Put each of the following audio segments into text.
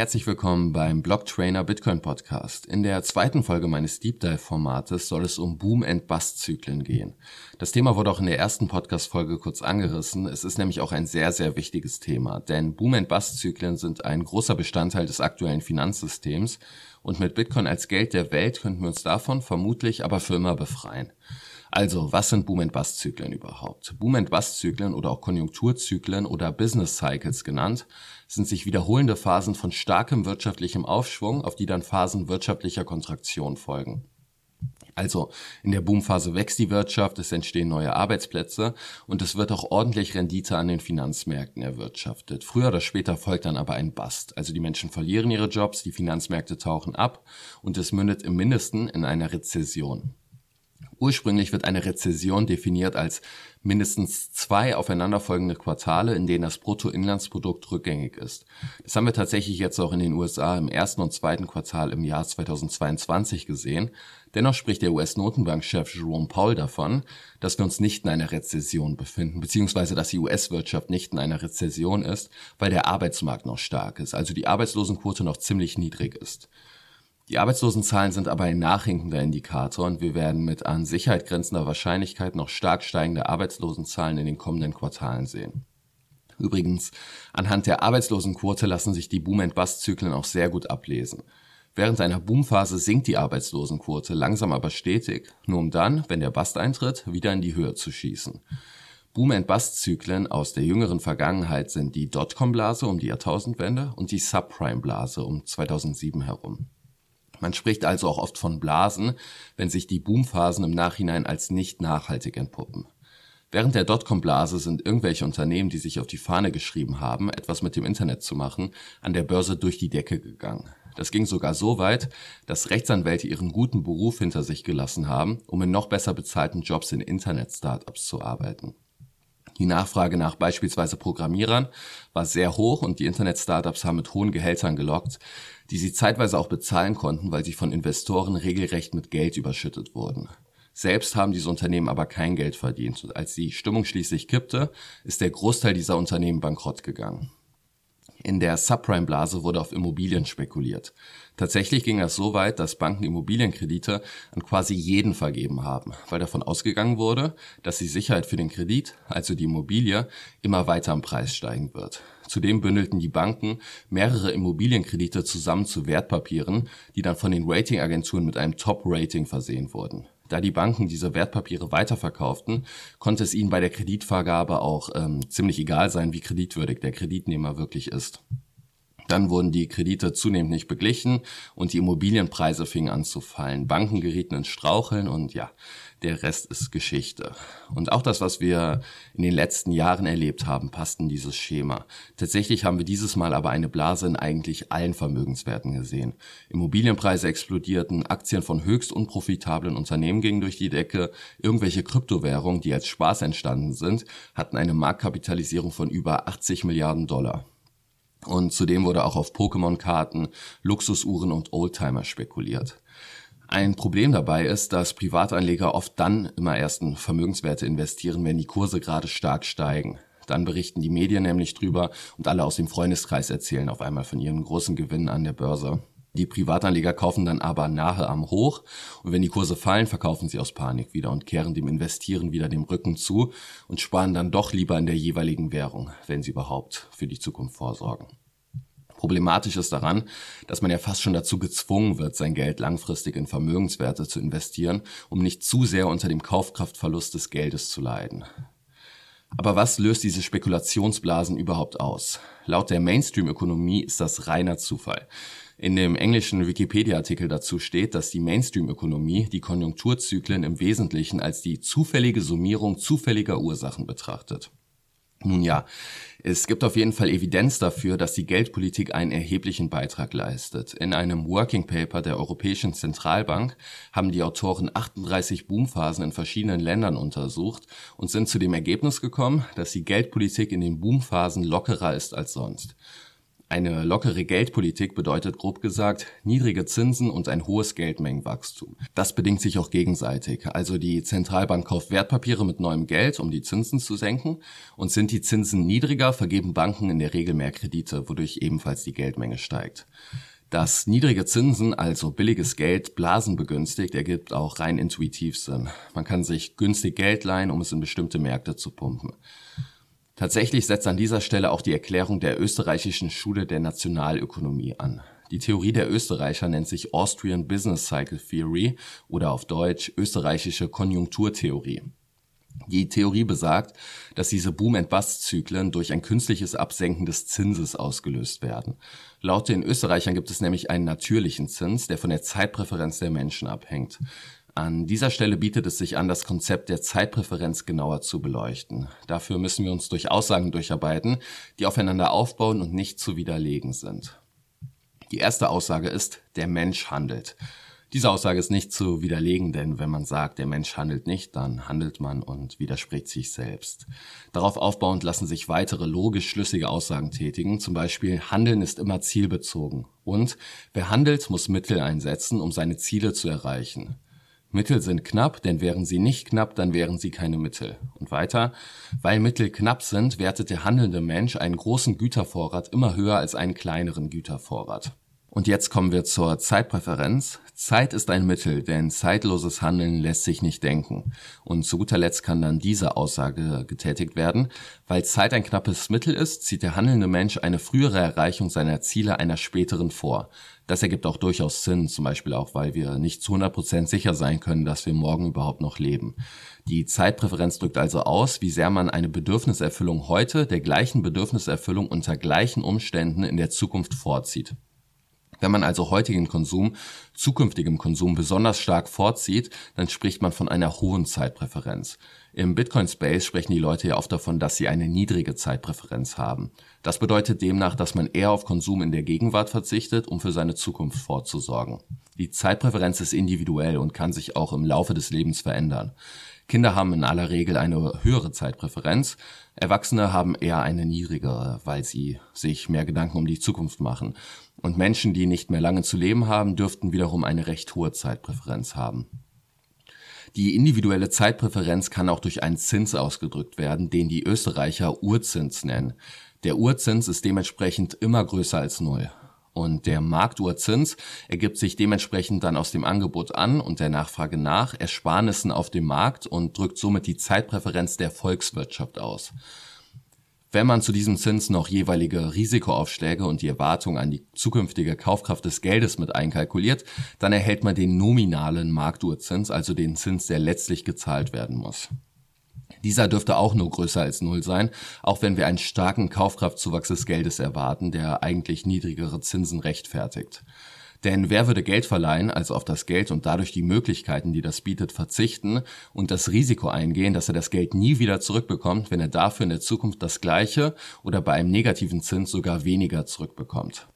Herzlich willkommen beim Block Trainer Bitcoin Podcast. In der zweiten Folge meines Deep Dive Formates soll es um Boom and Bust Zyklen gehen. Das Thema wurde auch in der ersten Podcast Folge kurz angerissen. Es ist nämlich auch ein sehr, sehr wichtiges Thema, denn Boom and Bust Zyklen sind ein großer Bestandteil des aktuellen Finanzsystems und mit Bitcoin als Geld der Welt könnten wir uns davon vermutlich aber für immer befreien. Also, was sind Boom-and-Bust-Zyklen überhaupt? Boom-and-Bust-Zyklen oder auch Konjunkturzyklen oder Business Cycles genannt, sind sich wiederholende Phasen von starkem wirtschaftlichem Aufschwung, auf die dann Phasen wirtschaftlicher Kontraktion folgen. Also in der Boomphase wächst die Wirtschaft, es entstehen neue Arbeitsplätze und es wird auch ordentlich Rendite an den Finanzmärkten erwirtschaftet. Früher oder später folgt dann aber ein Bust. Also die Menschen verlieren ihre Jobs, die Finanzmärkte tauchen ab und es mündet im Mindesten in einer Rezession. Ursprünglich wird eine Rezession definiert als mindestens zwei aufeinanderfolgende Quartale, in denen das Bruttoinlandsprodukt rückgängig ist. Das haben wir tatsächlich jetzt auch in den USA im ersten und zweiten Quartal im Jahr 2022 gesehen. Dennoch spricht der US-Notenbankchef Jerome Powell davon, dass wir uns nicht in einer Rezession befinden, beziehungsweise dass die US-Wirtschaft nicht in einer Rezession ist, weil der Arbeitsmarkt noch stark ist, also die Arbeitslosenquote noch ziemlich niedrig ist. Die Arbeitslosenzahlen sind aber ein nachhinkender Indikator und wir werden mit an Sicherheit grenzender Wahrscheinlichkeit noch stark steigende Arbeitslosenzahlen in den kommenden Quartalen sehen. Übrigens, anhand der Arbeitslosenquote lassen sich die Boom-and-Bust-Zyklen auch sehr gut ablesen. Während einer Boomphase sinkt die Arbeitslosenquote langsam aber stetig, nur um dann, wenn der Bust eintritt, wieder in die Höhe zu schießen. Boom-and-Bust-Zyklen aus der jüngeren Vergangenheit sind die Dotcom-Blase um die Jahrtausendwende und die Subprime-Blase um 2007 herum. Man spricht also auch oft von Blasen, wenn sich die Boomphasen im Nachhinein als nicht nachhaltig entpuppen. Während der Dotcom-Blase sind irgendwelche Unternehmen, die sich auf die Fahne geschrieben haben, etwas mit dem Internet zu machen, an der Börse durch die Decke gegangen. Das ging sogar so weit, dass Rechtsanwälte ihren guten Beruf hinter sich gelassen haben, um in noch besser bezahlten Jobs in Internet-Startups zu arbeiten. Die Nachfrage nach beispielsweise Programmierern war sehr hoch und die Internet-Startups haben mit hohen Gehältern gelockt, die sie zeitweise auch bezahlen konnten, weil sie von Investoren regelrecht mit Geld überschüttet wurden. Selbst haben diese Unternehmen aber kein Geld verdient und als die Stimmung schließlich kippte, ist der Großteil dieser Unternehmen bankrott gegangen. In der Subprime-Blase wurde auf Immobilien spekuliert. Tatsächlich ging es so weit, dass Banken Immobilienkredite an quasi jeden vergeben haben, weil davon ausgegangen wurde, dass die Sicherheit für den Kredit, also die Immobilie, immer weiter im Preis steigen wird. Zudem bündelten die Banken mehrere Immobilienkredite zusammen zu Wertpapieren, die dann von den Ratingagenturen mit einem Top-Rating versehen wurden. Da die Banken diese Wertpapiere weiterverkauften, konnte es ihnen bei der Kreditvergabe auch ähm, ziemlich egal sein, wie kreditwürdig der Kreditnehmer wirklich ist. Dann wurden die Kredite zunehmend nicht beglichen und die Immobilienpreise fingen an zu fallen. Banken gerieten ins Straucheln und ja, der Rest ist Geschichte. Und auch das, was wir in den letzten Jahren erlebt haben, passt in dieses Schema. Tatsächlich haben wir dieses Mal aber eine Blase in eigentlich allen Vermögenswerten gesehen. Immobilienpreise explodierten, Aktien von höchst unprofitablen Unternehmen gingen durch die Decke, irgendwelche Kryptowährungen, die als Spaß entstanden sind, hatten eine Marktkapitalisierung von über 80 Milliarden Dollar. Und zudem wurde auch auf Pokémon-Karten, Luxusuhren und Oldtimer spekuliert. Ein Problem dabei ist, dass Privatanleger oft dann immer erst in Vermögenswerte investieren, wenn die Kurse gerade stark steigen. Dann berichten die Medien nämlich drüber und alle aus dem Freundeskreis erzählen auf einmal von ihren großen Gewinnen an der Börse. Die Privatanleger kaufen dann aber nahe am Hoch und wenn die Kurse fallen, verkaufen sie aus Panik wieder und kehren dem Investieren wieder dem Rücken zu und sparen dann doch lieber in der jeweiligen Währung, wenn sie überhaupt für die Zukunft vorsorgen. Problematisch ist daran, dass man ja fast schon dazu gezwungen wird, sein Geld langfristig in Vermögenswerte zu investieren, um nicht zu sehr unter dem Kaufkraftverlust des Geldes zu leiden. Aber was löst diese Spekulationsblasen überhaupt aus? Laut der Mainstream-Ökonomie ist das reiner Zufall. In dem englischen Wikipedia-Artikel dazu steht, dass die Mainstream-Ökonomie die Konjunkturzyklen im Wesentlichen als die zufällige Summierung zufälliger Ursachen betrachtet. Nun ja, es gibt auf jeden Fall Evidenz dafür, dass die Geldpolitik einen erheblichen Beitrag leistet. In einem Working Paper der Europäischen Zentralbank haben die Autoren 38 Boomphasen in verschiedenen Ländern untersucht und sind zu dem Ergebnis gekommen, dass die Geldpolitik in den Boomphasen lockerer ist als sonst. Eine lockere Geldpolitik bedeutet grob gesagt niedrige Zinsen und ein hohes Geldmengenwachstum. Das bedingt sich auch gegenseitig. Also die Zentralbank kauft Wertpapiere mit neuem Geld, um die Zinsen zu senken. Und sind die Zinsen niedriger, vergeben Banken in der Regel mehr Kredite, wodurch ebenfalls die Geldmenge steigt. Dass niedrige Zinsen, also billiges Geld, Blasen begünstigt, ergibt auch rein intuitiv Sinn. Man kann sich günstig Geld leihen, um es in bestimmte Märkte zu pumpen. Tatsächlich setzt an dieser Stelle auch die Erklärung der österreichischen Schule der Nationalökonomie an. Die Theorie der Österreicher nennt sich Austrian Business Cycle Theory oder auf Deutsch österreichische Konjunkturtheorie. Die Theorie besagt, dass diese Boom-and-Bust-Zyklen durch ein künstliches Absenken des Zinses ausgelöst werden. Laut den Österreichern gibt es nämlich einen natürlichen Zins, der von der Zeitpräferenz der Menschen abhängt. An dieser Stelle bietet es sich an, das Konzept der Zeitpräferenz genauer zu beleuchten. Dafür müssen wir uns durch Aussagen durcharbeiten, die aufeinander aufbauen und nicht zu widerlegen sind. Die erste Aussage ist, der Mensch handelt. Diese Aussage ist nicht zu widerlegen, denn wenn man sagt, der Mensch handelt nicht, dann handelt man und widerspricht sich selbst. Darauf aufbauend lassen sich weitere logisch schlüssige Aussagen tätigen, zum Beispiel Handeln ist immer zielbezogen und wer handelt, muss Mittel einsetzen, um seine Ziele zu erreichen. Mittel sind knapp, denn wären sie nicht knapp, dann wären sie keine Mittel. Und weiter, weil Mittel knapp sind, wertet der handelnde Mensch einen großen Gütervorrat immer höher als einen kleineren Gütervorrat. Und jetzt kommen wir zur Zeitpräferenz. Zeit ist ein Mittel, denn zeitloses Handeln lässt sich nicht denken. Und zu guter Letzt kann dann diese Aussage getätigt werden. Weil Zeit ein knappes Mittel ist, zieht der handelnde Mensch eine frühere Erreichung seiner Ziele einer späteren vor. Das ergibt auch durchaus Sinn, zum Beispiel auch, weil wir nicht zu 100% sicher sein können, dass wir morgen überhaupt noch leben. Die Zeitpräferenz drückt also aus, wie sehr man eine Bedürfniserfüllung heute der gleichen Bedürfniserfüllung unter gleichen Umständen in der Zukunft vorzieht. Wenn man also heutigen Konsum zukünftigem Konsum besonders stark vorzieht, dann spricht man von einer hohen Zeitpräferenz. Im Bitcoin-Space sprechen die Leute ja oft davon, dass sie eine niedrige Zeitpräferenz haben. Das bedeutet demnach, dass man eher auf Konsum in der Gegenwart verzichtet, um für seine Zukunft vorzusorgen. Die Zeitpräferenz ist individuell und kann sich auch im Laufe des Lebens verändern. Kinder haben in aller Regel eine höhere Zeitpräferenz, Erwachsene haben eher eine niedrigere, weil sie sich mehr Gedanken um die Zukunft machen. Und Menschen, die nicht mehr lange zu leben haben, dürften wiederum eine recht hohe Zeitpräferenz haben. Die individuelle Zeitpräferenz kann auch durch einen Zins ausgedrückt werden, den die Österreicher Urzins nennen. Der Urzins ist dementsprechend immer größer als Null. Und der Marktuhrzins ergibt sich dementsprechend dann aus dem Angebot an und der Nachfrage nach Ersparnissen auf dem Markt und drückt somit die Zeitpräferenz der Volkswirtschaft aus. Wenn man zu diesem Zins noch jeweilige Risikoaufschläge und die Erwartung an die zukünftige Kaufkraft des Geldes mit einkalkuliert, dann erhält man den nominalen Marktuhrzins, also den Zins, der letztlich gezahlt werden muss. Dieser dürfte auch nur größer als Null sein, auch wenn wir einen starken Kaufkraftzuwachs des Geldes erwarten, der eigentlich niedrigere Zinsen rechtfertigt. Denn wer würde Geld verleihen, also auf das Geld und dadurch die Möglichkeiten, die das bietet, verzichten und das Risiko eingehen, dass er das Geld nie wieder zurückbekommt, wenn er dafür in der Zukunft das gleiche oder bei einem negativen Zins sogar weniger zurückbekommt?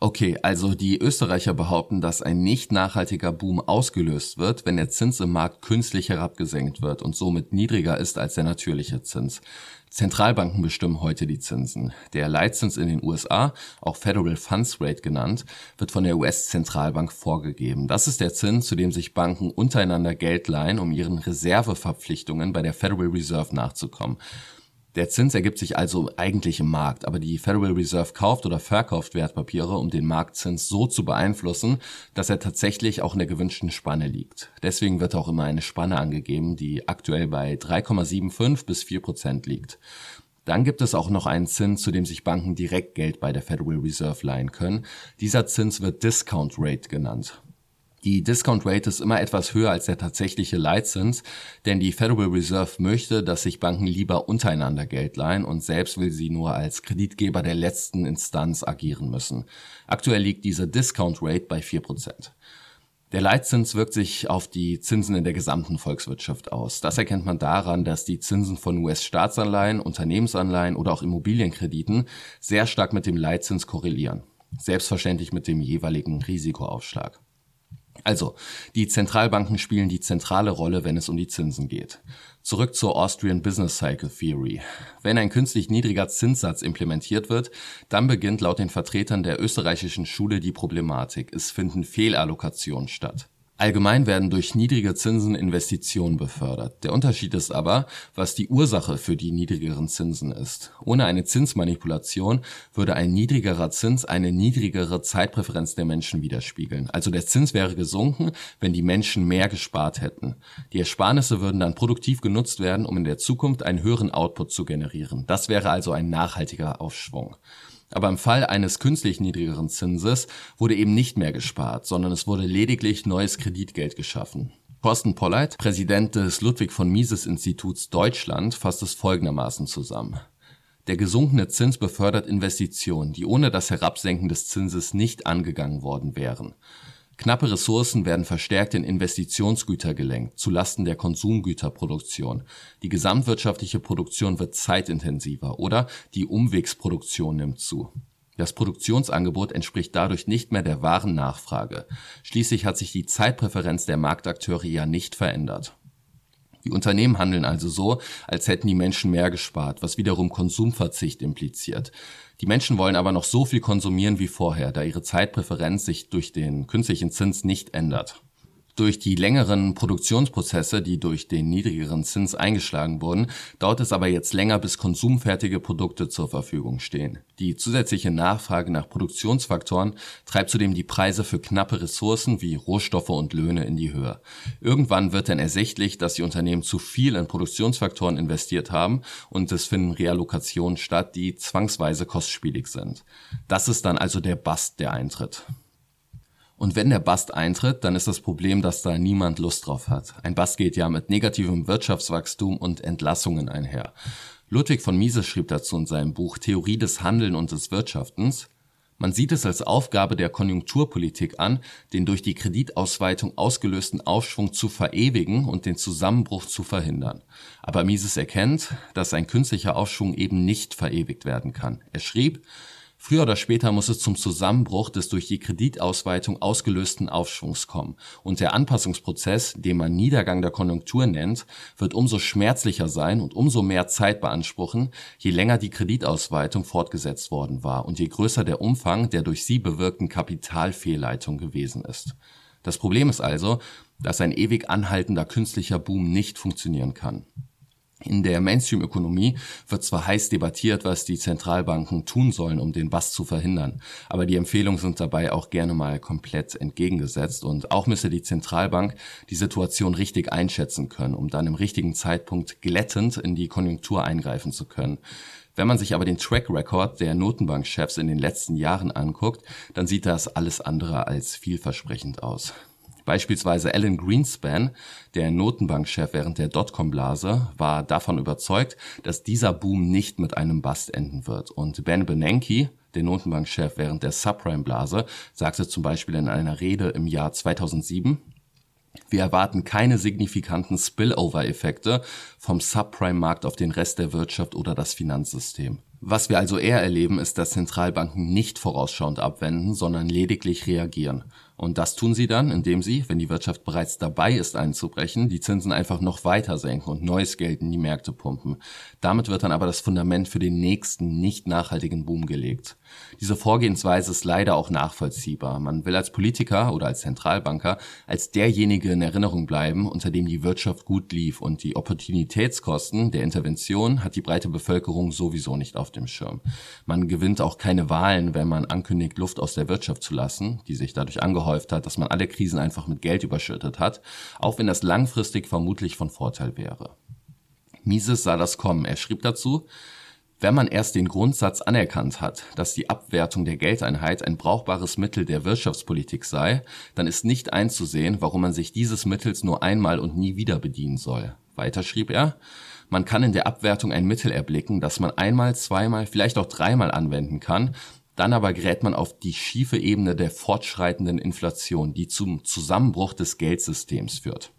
Okay, also die Österreicher behaupten, dass ein nicht nachhaltiger Boom ausgelöst wird, wenn der Zins im Markt künstlich herabgesenkt wird und somit niedriger ist als der natürliche Zins. Zentralbanken bestimmen heute die Zinsen. Der Leitzins in den USA, auch Federal Funds Rate genannt, wird von der US-Zentralbank vorgegeben. Das ist der Zins, zu dem sich Banken untereinander Geld leihen, um ihren Reserveverpflichtungen bei der Federal Reserve nachzukommen. Der Zins ergibt sich also eigentlich im Markt, aber die Federal Reserve kauft oder verkauft Wertpapiere, um den Marktzins so zu beeinflussen, dass er tatsächlich auch in der gewünschten Spanne liegt. Deswegen wird auch immer eine Spanne angegeben, die aktuell bei 3,75 bis 4 Prozent liegt. Dann gibt es auch noch einen Zins, zu dem sich Banken direkt Geld bei der Federal Reserve leihen können. Dieser Zins wird Discount Rate genannt. Die Discount Rate ist immer etwas höher als der tatsächliche Leitzins, denn die Federal Reserve möchte, dass sich Banken lieber untereinander Geld leihen und selbst will sie nur als Kreditgeber der letzten Instanz agieren müssen. Aktuell liegt diese Discount Rate bei 4%. Der Leitzins wirkt sich auf die Zinsen in der gesamten Volkswirtschaft aus. Das erkennt man daran, dass die Zinsen von US-Staatsanleihen, Unternehmensanleihen oder auch Immobilienkrediten sehr stark mit dem Leitzins korrelieren. Selbstverständlich mit dem jeweiligen Risikoaufschlag. Also, die Zentralbanken spielen die zentrale Rolle, wenn es um die Zinsen geht. Zurück zur Austrian Business Cycle Theory. Wenn ein künstlich niedriger Zinssatz implementiert wird, dann beginnt laut den Vertretern der österreichischen Schule die Problematik. Es finden Fehlallokationen statt. Allgemein werden durch niedrige Zinsen Investitionen befördert. Der Unterschied ist aber, was die Ursache für die niedrigeren Zinsen ist. Ohne eine Zinsmanipulation würde ein niedrigerer Zins eine niedrigere Zeitpräferenz der Menschen widerspiegeln. Also der Zins wäre gesunken, wenn die Menschen mehr gespart hätten. Die Ersparnisse würden dann produktiv genutzt werden, um in der Zukunft einen höheren Output zu generieren. Das wäre also ein nachhaltiger Aufschwung. Aber im Fall eines künstlich niedrigeren Zinses wurde eben nicht mehr gespart, sondern es wurde lediglich neues Kreditgeld geschaffen. Thorsten Polleit, Präsident des Ludwig von Mises Instituts Deutschland, fasst es folgendermaßen zusammen. Der gesunkene Zins befördert Investitionen, die ohne das Herabsenken des Zinses nicht angegangen worden wären. Knappe Ressourcen werden verstärkt in Investitionsgüter gelenkt, zulasten der Konsumgüterproduktion. Die gesamtwirtschaftliche Produktion wird zeitintensiver oder die Umwegsproduktion nimmt zu. Das Produktionsangebot entspricht dadurch nicht mehr der wahren Nachfrage. Schließlich hat sich die Zeitpräferenz der Marktakteure ja nicht verändert. Die Unternehmen handeln also so, als hätten die Menschen mehr gespart, was wiederum Konsumverzicht impliziert. Die Menschen wollen aber noch so viel konsumieren wie vorher, da ihre Zeitpräferenz sich durch den künstlichen Zins nicht ändert. Durch die längeren Produktionsprozesse, die durch den niedrigeren Zins eingeschlagen wurden, dauert es aber jetzt länger, bis konsumfertige Produkte zur Verfügung stehen. Die zusätzliche Nachfrage nach Produktionsfaktoren treibt zudem die Preise für knappe Ressourcen wie Rohstoffe und Löhne in die Höhe. Irgendwann wird dann ersichtlich, dass die Unternehmen zu viel in Produktionsfaktoren investiert haben und es finden Reallokationen statt, die zwangsweise kostspielig sind. Das ist dann also der Bast, der eintritt. Und wenn der Bust eintritt, dann ist das Problem, dass da niemand Lust drauf hat. Ein Bust geht ja mit negativem Wirtschaftswachstum und Entlassungen einher. Ludwig von Mises schrieb dazu in seinem Buch Theorie des Handeln und des Wirtschaftens, man sieht es als Aufgabe der Konjunkturpolitik an, den durch die Kreditausweitung ausgelösten Aufschwung zu verewigen und den Zusammenbruch zu verhindern. Aber Mises erkennt, dass ein künstlicher Aufschwung eben nicht verewigt werden kann. Er schrieb, Früher oder später muss es zum Zusammenbruch des durch die Kreditausweitung ausgelösten Aufschwungs kommen, und der Anpassungsprozess, den man Niedergang der Konjunktur nennt, wird umso schmerzlicher sein und umso mehr Zeit beanspruchen, je länger die Kreditausweitung fortgesetzt worden war und je größer der Umfang der durch sie bewirkten Kapitalfehlleitung gewesen ist. Das Problem ist also, dass ein ewig anhaltender künstlicher Boom nicht funktionieren kann in der Mainstream-Ökonomie wird zwar heiß debattiert, was die Zentralbanken tun sollen, um den Bass zu verhindern, aber die Empfehlungen sind dabei auch gerne mal komplett entgegengesetzt und auch müsse die Zentralbank die Situation richtig einschätzen können, um dann im richtigen Zeitpunkt glättend in die Konjunktur eingreifen zu können. Wenn man sich aber den Track Record der Notenbankchefs in den letzten Jahren anguckt, dann sieht das alles andere als vielversprechend aus. Beispielsweise Alan Greenspan, der Notenbankchef während der Dotcom-Blase, war davon überzeugt, dass dieser Boom nicht mit einem Bust enden wird. Und Ben Bernanke, der Notenbankchef während der Subprime-Blase, sagte zum Beispiel in einer Rede im Jahr 2007, wir erwarten keine signifikanten Spillover-Effekte vom Subprime-Markt auf den Rest der Wirtschaft oder das Finanzsystem. Was wir also eher erleben, ist, dass Zentralbanken nicht vorausschauend abwenden, sondern lediglich reagieren. Und das tun sie dann, indem sie, wenn die Wirtschaft bereits dabei ist einzubrechen, die Zinsen einfach noch weiter senken und neues Geld in die Märkte pumpen. Damit wird dann aber das Fundament für den nächsten, nicht nachhaltigen Boom gelegt. Diese Vorgehensweise ist leider auch nachvollziehbar. Man will als Politiker oder als Zentralbanker als derjenige in Erinnerung bleiben, unter dem die Wirtschaft gut lief und die Opportunitätskosten der Intervention hat die breite Bevölkerung sowieso nicht auf dem Schirm. Man gewinnt auch keine Wahlen, wenn man ankündigt, Luft aus der Wirtschaft zu lassen, die sich dadurch angehäuft hat, dass man alle Krisen einfach mit Geld überschüttet hat, auch wenn das langfristig vermutlich von Vorteil wäre. Mises sah das kommen. Er schrieb dazu, wenn man erst den Grundsatz anerkannt hat, dass die Abwertung der Geldeinheit ein brauchbares Mittel der Wirtschaftspolitik sei, dann ist nicht einzusehen, warum man sich dieses Mittels nur einmal und nie wieder bedienen soll. Weiter schrieb er, man kann in der Abwertung ein Mittel erblicken, das man einmal, zweimal, vielleicht auch dreimal anwenden kann, dann aber gerät man auf die schiefe Ebene der fortschreitenden Inflation, die zum Zusammenbruch des Geldsystems führt.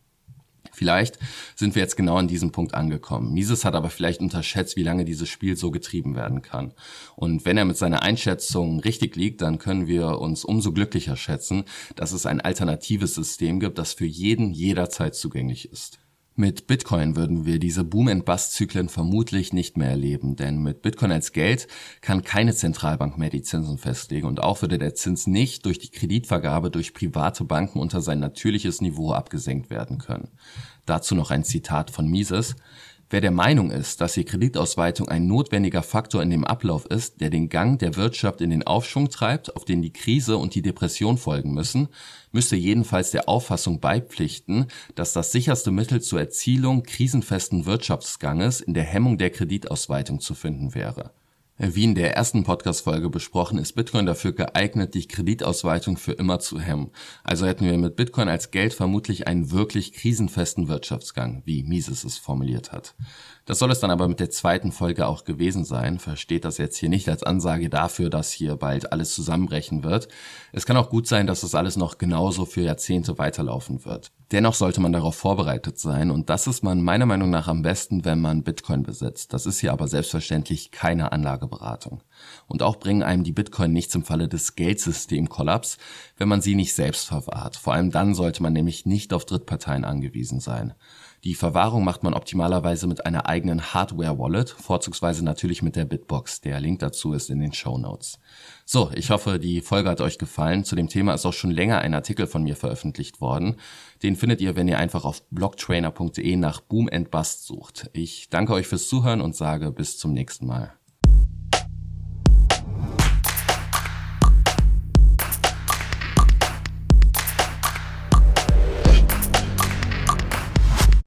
Vielleicht sind wir jetzt genau an diesem Punkt angekommen. Mises hat aber vielleicht unterschätzt, wie lange dieses Spiel so getrieben werden kann. Und wenn er mit seiner Einschätzung richtig liegt, dann können wir uns umso glücklicher schätzen, dass es ein alternatives System gibt, das für jeden jederzeit zugänglich ist. Mit Bitcoin würden wir diese Boom-and-Bust-Zyklen vermutlich nicht mehr erleben, denn mit Bitcoin als Geld kann keine Zentralbank mehr die Zinsen festlegen und auch würde der Zins nicht durch die Kreditvergabe durch private Banken unter sein natürliches Niveau abgesenkt werden können. Dazu noch ein Zitat von Mises. Wer der Meinung ist, dass die Kreditausweitung ein notwendiger Faktor in dem Ablauf ist, der den Gang der Wirtschaft in den Aufschwung treibt, auf den die Krise und die Depression folgen müssen, müsste jedenfalls der Auffassung beipflichten, dass das sicherste Mittel zur Erzielung krisenfesten Wirtschaftsganges in der Hemmung der Kreditausweitung zu finden wäre wie in der ersten Podcast-Folge besprochen, ist Bitcoin dafür geeignet, die Kreditausweitung für immer zu hemmen. Also hätten wir mit Bitcoin als Geld vermutlich einen wirklich krisenfesten Wirtschaftsgang, wie Mises es formuliert hat. Das soll es dann aber mit der zweiten Folge auch gewesen sein. Versteht das jetzt hier nicht als Ansage dafür, dass hier bald alles zusammenbrechen wird. Es kann auch gut sein, dass das alles noch genauso für Jahrzehnte weiterlaufen wird. Dennoch sollte man darauf vorbereitet sein und das ist man meiner Meinung nach am besten, wenn man Bitcoin besitzt. Das ist hier aber selbstverständlich keine Anlageberatung. Und auch bringen einem die Bitcoin nichts im Falle des Geldsystemkollaps, wenn man sie nicht selbst verwahrt. Vor allem dann sollte man nämlich nicht auf Drittparteien angewiesen sein. Die Verwahrung macht man optimalerweise mit einer eigenen Hardware-Wallet, vorzugsweise natürlich mit der Bitbox. Der Link dazu ist in den Show Notes. So, ich hoffe, die Folge hat euch gefallen. Zu dem Thema ist auch schon länger ein Artikel von mir veröffentlicht worden. Den findet ihr, wenn ihr einfach auf blocktrainer.de nach Boom and Bust sucht. Ich danke euch fürs Zuhören und sage bis zum nächsten Mal.